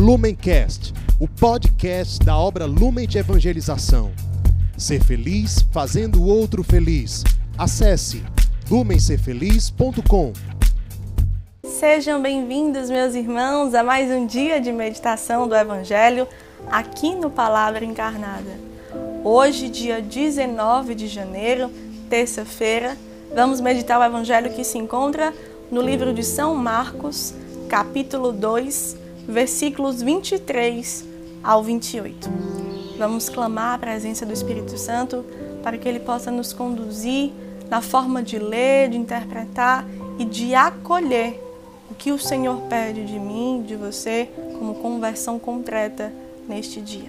Lumencast, o podcast da obra Lumen de Evangelização. Ser feliz fazendo o outro feliz. Acesse lumencerfeliz.com. Sejam bem-vindos, meus irmãos, a mais um dia de meditação do Evangelho aqui no Palavra Encarnada. Hoje, dia 19 de janeiro, terça-feira, vamos meditar o Evangelho que se encontra no livro de São Marcos, capítulo 2, versículos 23 ao 28. Vamos clamar a presença do Espírito Santo para que ele possa nos conduzir na forma de ler, de interpretar e de acolher o que o Senhor pede de mim, de você, como conversão concreta neste dia.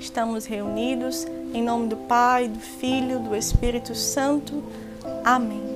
Estamos reunidos em nome do Pai, do Filho, do Espírito Santo. Amém.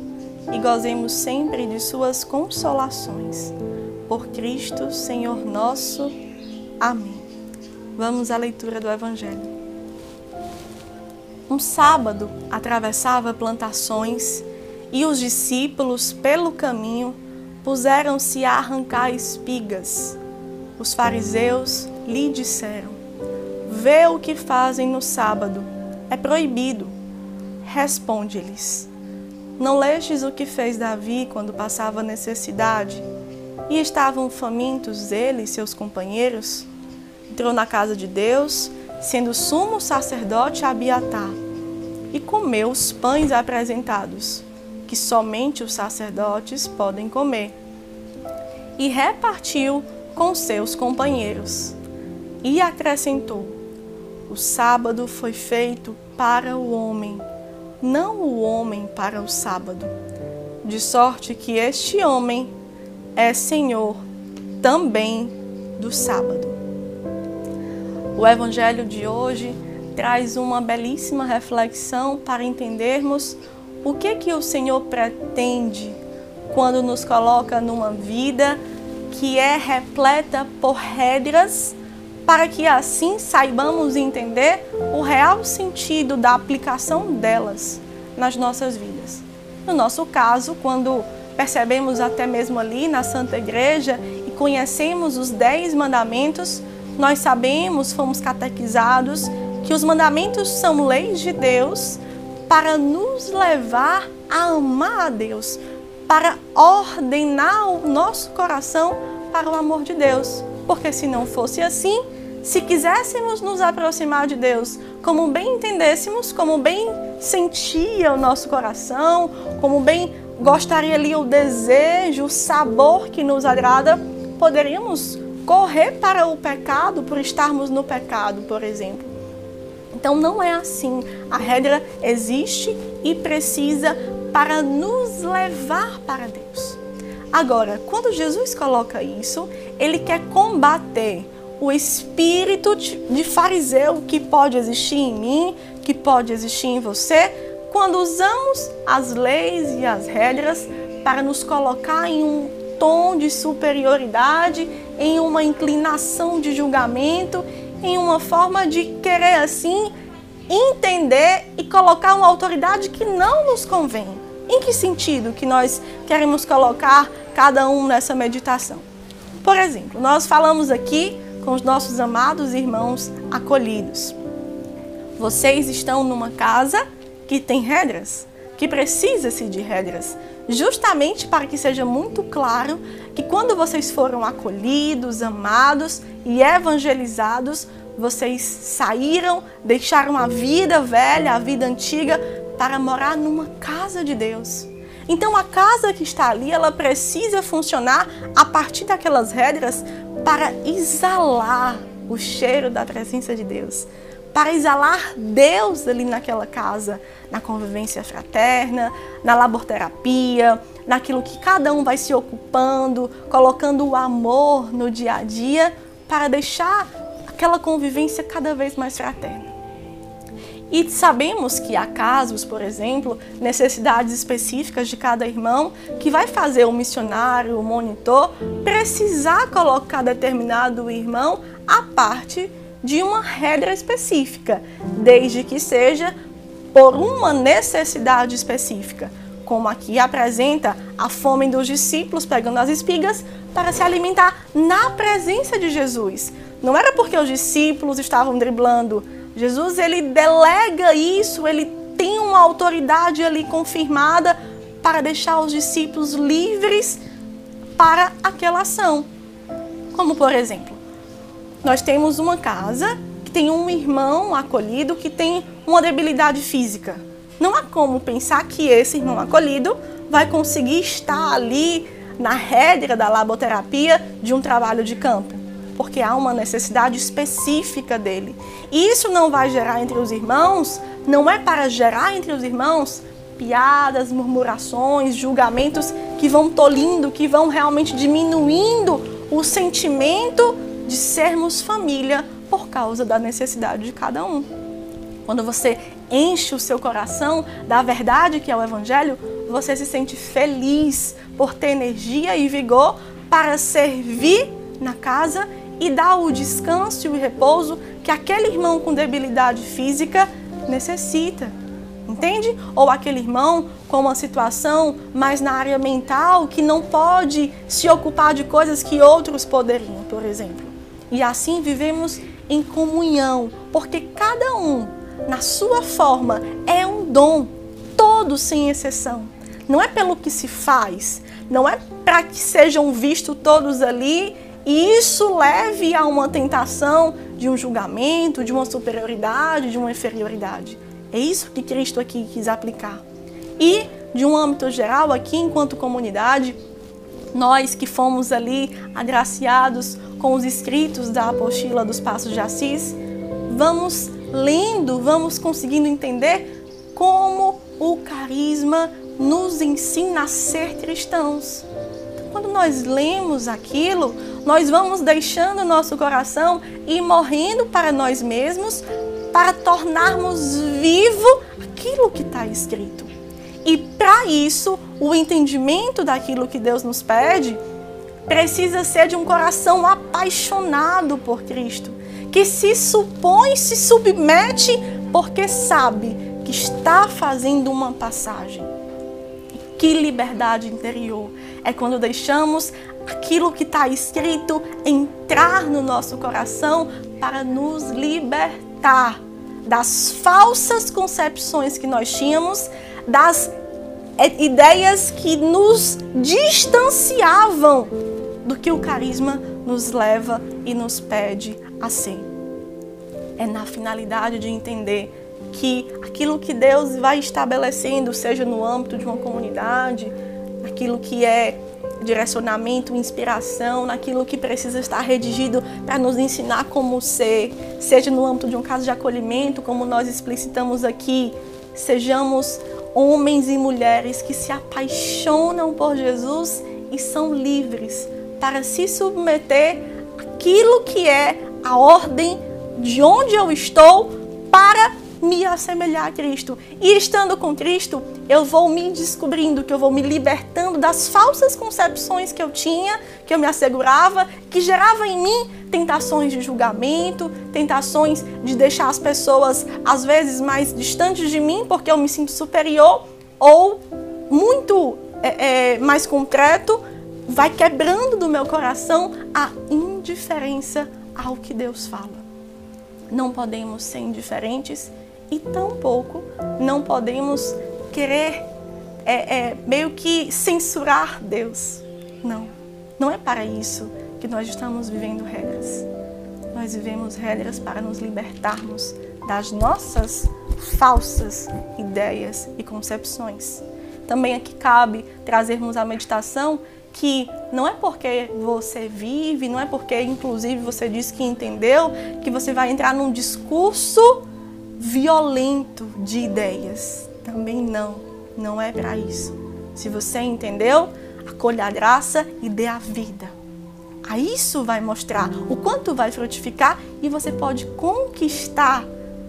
e gozemos sempre de Suas consolações. Por Cristo, Senhor nosso. Amém. Vamos à leitura do Evangelho. Um sábado atravessava plantações e os discípulos, pelo caminho, puseram-se a arrancar espigas. Os fariseus lhe disseram: Vê o que fazem no sábado, é proibido. Responde-lhes: não lestes o que fez Davi quando passava necessidade? E estavam famintos ele e seus companheiros? Entrou na casa de Deus, sendo sumo sacerdote Abiatar, e comeu os pães apresentados, que somente os sacerdotes podem comer. E repartiu com seus companheiros. E acrescentou: O sábado foi feito para o homem não o homem para o sábado, de sorte que este homem é senhor também do sábado. O evangelho de hoje traz uma belíssima reflexão para entendermos o que que o Senhor pretende quando nos coloca numa vida que é repleta por regras para que assim saibamos entender o real sentido da aplicação delas nas nossas vidas. No nosso caso, quando percebemos até mesmo ali na Santa Igreja e conhecemos os dez mandamentos, nós sabemos, fomos catequizados, que os mandamentos são leis de Deus para nos levar a amar a Deus, para ordenar o nosso coração para o amor de Deus. Porque se não fosse assim, se quiséssemos nos aproximar de Deus, como bem entendêssemos, como bem sentia o nosso coração, como bem gostaria ali o desejo, o sabor que nos agrada, poderíamos correr para o pecado por estarmos no pecado, por exemplo. Então não é assim. A regra existe e precisa para nos levar para Deus. Agora, quando Jesus coloca isso, ele quer combater o espírito de fariseu que pode existir em mim, que pode existir em você, quando usamos as leis e as regras para nos colocar em um tom de superioridade, em uma inclinação de julgamento, em uma forma de querer assim entender e colocar uma autoridade que não nos convém. Em que sentido que nós queremos colocar cada um nessa meditação? Por exemplo, nós falamos aqui com os nossos amados irmãos acolhidos. Vocês estão numa casa que tem regras, que precisa-se de regras, justamente para que seja muito claro que quando vocês foram acolhidos, amados e evangelizados, vocês saíram, deixaram a vida velha, a vida antiga, para morar numa casa de Deus. Então a casa que está ali, ela precisa funcionar a partir daquelas regras para exalar o cheiro da presença de Deus, para exalar Deus ali naquela casa, na convivência fraterna, na laborterapia, naquilo que cada um vai se ocupando, colocando o amor no dia a dia, para deixar aquela convivência cada vez mais fraterna. E sabemos que há casos, por exemplo, necessidades específicas de cada irmão, que vai fazer o missionário, o monitor, precisar colocar determinado irmão à parte de uma regra específica, desde que seja por uma necessidade específica, como aqui apresenta a fome dos discípulos pegando as espigas para se alimentar na presença de Jesus. Não era porque os discípulos estavam driblando. Jesus ele delega isso, ele tem uma autoridade ali confirmada para deixar os discípulos livres para aquela ação. Como por exemplo, nós temos uma casa que tem um irmão acolhido que tem uma debilidade física. Não há como pensar que esse irmão acolhido vai conseguir estar ali na rédea da laboterapia de um trabalho de campo, porque há uma necessidade específica dele. Isso não vai gerar entre os irmãos, não é para gerar entre os irmãos piadas, murmurações, julgamentos que vão tolindo, que vão realmente diminuindo o sentimento de sermos família por causa da necessidade de cada um. Quando você enche o seu coração da verdade que é o Evangelho, você se sente feliz por ter energia e vigor para servir na casa e dar o descanso e o repouso que aquele irmão com debilidade física necessita. Entende? Ou aquele irmão com uma situação mais na área mental que não pode se ocupar de coisas que outros poderiam, por exemplo. E assim vivemos em comunhão, porque cada um, na sua forma, é um dom, todos sem exceção. Não é pelo que se faz, não é para que sejam vistos todos ali e isso leve a uma tentação de um julgamento, de uma superioridade, de uma inferioridade. É isso que Cristo aqui quis aplicar. E, de um âmbito geral, aqui enquanto comunidade, nós que fomos ali agraciados com os escritos da apostila dos Passos de Assis, vamos lendo, vamos conseguindo entender como o carisma nos ensina a ser cristãos. Então, quando nós lemos aquilo, nós vamos deixando nosso coração e morrendo para nós mesmos para tornarmos vivo aquilo que está escrito. E para isso, o entendimento daquilo que Deus nos pede precisa ser de um coração apaixonado por Cristo, que se supõe, se submete, porque sabe que está fazendo uma passagem. Que liberdade interior! É quando deixamos aquilo que está escrito entrar no nosso coração para nos libertar das falsas concepções que nós tínhamos, das é, ideias que nos distanciavam do que o carisma nos leva e nos pede a ser. É na finalidade de entender que aquilo que Deus vai estabelecendo, seja no âmbito de uma comunidade, aquilo que é direcionamento, inspiração, naquilo que precisa estar redigido para nos ensinar como ser, seja no âmbito de um caso de acolhimento, como nós explicitamos aqui, sejamos homens e mulheres que se apaixonam por Jesus e são livres para se submeter àquilo que é a ordem de onde eu estou para me assemelhar a Cristo. E estando com Cristo, eu vou me descobrindo, que eu vou me libertando das falsas concepções que eu tinha, que eu me assegurava, que gerava em mim tentações de julgamento, tentações de deixar as pessoas às vezes mais distantes de mim porque eu me sinto superior, ou muito é, é, mais concreto, vai quebrando do meu coração a indiferença ao que Deus fala. Não podemos ser indiferentes e tampouco não podemos querer é, é, meio que censurar Deus. Não, não é para isso que nós estamos vivendo regras. Nós vivemos regras para nos libertarmos das nossas falsas ideias e concepções. Também aqui cabe trazermos a meditação que não é porque você vive, não é porque inclusive você diz que entendeu, que você vai entrar num discurso violento de ideias. Também não, não é para isso. Se você entendeu, acolha a graça e dê a vida. Aí isso vai mostrar o quanto vai frutificar e você pode conquistar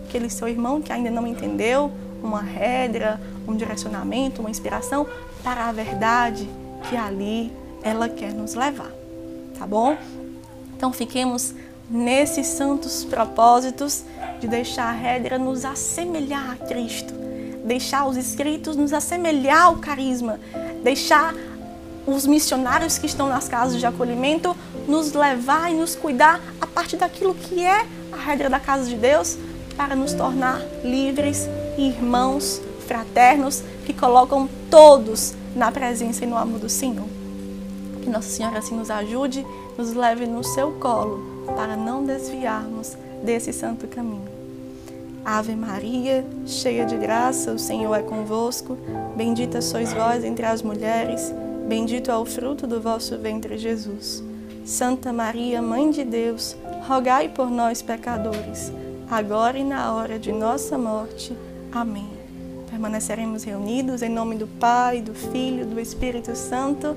aquele seu irmão que ainda não entendeu uma regra, um direcionamento, uma inspiração para a verdade que ali ela quer nos levar. Tá bom? Então fiquemos nesses santos propósitos de deixar a regra nos assemelhar a Cristo, deixar os escritos nos assemelhar ao carisma, deixar os missionários que estão nas casas de acolhimento nos levar e nos cuidar a partir daquilo que é a regra da casa de Deus para nos tornar livres irmãos fraternos que colocam todos na presença e no amor do Senhor. Que Nossa Senhora assim nos ajude, nos leve no seu colo para não desviarmos desse santo caminho. Ave Maria, cheia de graça, o Senhor é convosco. Bendita sois vós entre as mulheres, bendito é o fruto do vosso ventre, Jesus. Santa Maria, Mãe de Deus, rogai por nós, pecadores, agora e na hora de nossa morte. Amém. Permaneceremos reunidos em nome do Pai, do Filho, do Espírito Santo.